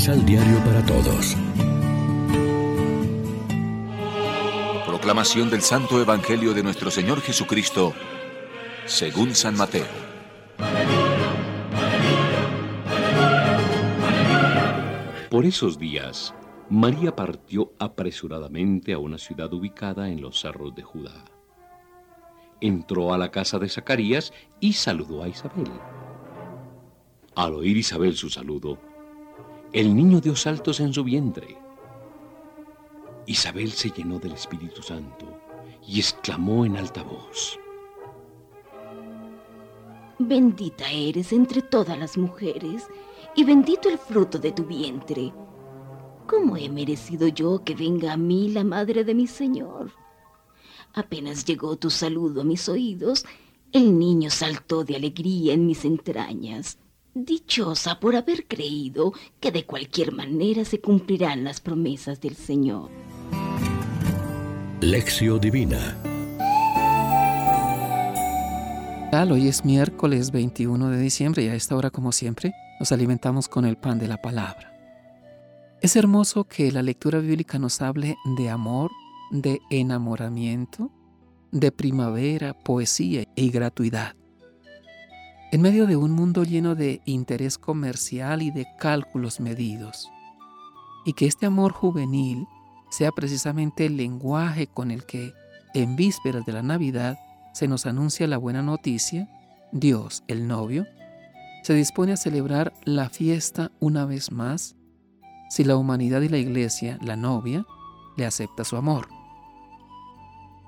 Misal Diario para Todos. Proclamación del Santo Evangelio de nuestro Señor Jesucristo, según San Mateo. Por esos días, María partió apresuradamente a una ciudad ubicada en los cerros de Judá. Entró a la casa de Zacarías y saludó a Isabel. Al oír Isabel su saludo, el niño dio saltos en su vientre. Isabel se llenó del Espíritu Santo y exclamó en alta voz. Bendita eres entre todas las mujeres y bendito el fruto de tu vientre. ¿Cómo he merecido yo que venga a mí la madre de mi Señor? Apenas llegó tu saludo a mis oídos, el niño saltó de alegría en mis entrañas, dichosa por haber creído que de cualquier manera se cumplirán las promesas del Señor. Lección Divina Hoy es miércoles 21 de diciembre y a esta hora, como siempre, nos alimentamos con el pan de la palabra. Es hermoso que la lectura bíblica nos hable de amor, de enamoramiento, de primavera, poesía y gratuidad. En medio de un mundo lleno de interés comercial y de cálculos medidos, y que este amor juvenil sea precisamente el lenguaje con el que, en vísperas de la Navidad, se nos anuncia la buena noticia, Dios, el novio, se dispone a celebrar la fiesta una vez más si la humanidad y la iglesia, la novia, le acepta su amor.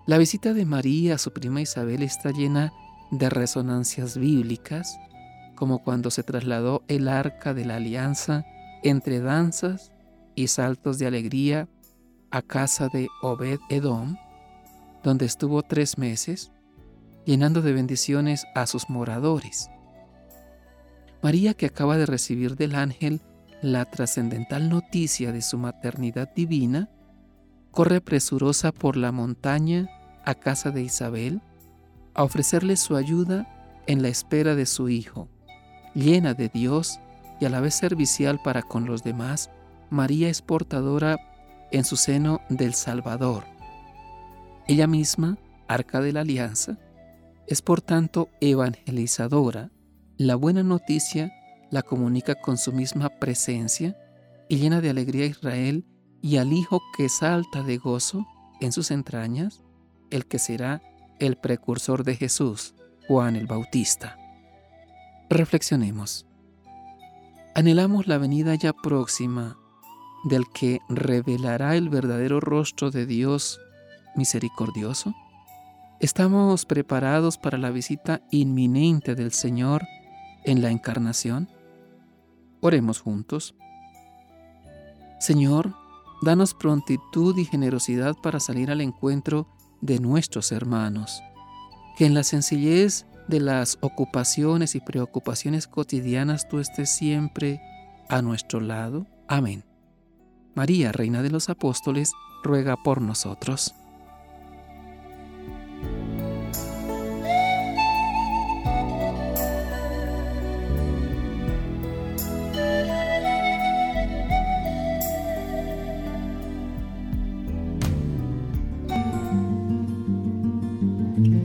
La visita de María a su prima Isabel está llena de resonancias bíblicas, como cuando se trasladó el arca de la alianza entre danzas y saltos de alegría a casa de Obed Edom, donde estuvo tres meses, llenando de bendiciones a sus moradores. María, que acaba de recibir del ángel la trascendental noticia de su maternidad divina, corre presurosa por la montaña a casa de Isabel a ofrecerle su ayuda en la espera de su hijo. Llena de Dios y a la vez servicial para con los demás, María es portadora en su seno del Salvador. Ella misma, arca de la alianza, es por tanto evangelizadora. La buena noticia la comunica con su misma presencia y llena de alegría a Israel y al Hijo que salta de gozo en sus entrañas, el que será el precursor de Jesús, Juan el Bautista. Reflexionemos. Anhelamos la venida ya próxima del que revelará el verdadero rostro de Dios misericordioso. ¿Estamos preparados para la visita inminente del Señor en la encarnación? Oremos juntos. Señor, danos prontitud y generosidad para salir al encuentro de nuestros hermanos. Que en la sencillez de las ocupaciones y preocupaciones cotidianas tú estés siempre a nuestro lado. Amén. María, Reina de los Apóstoles, ruega por nosotros.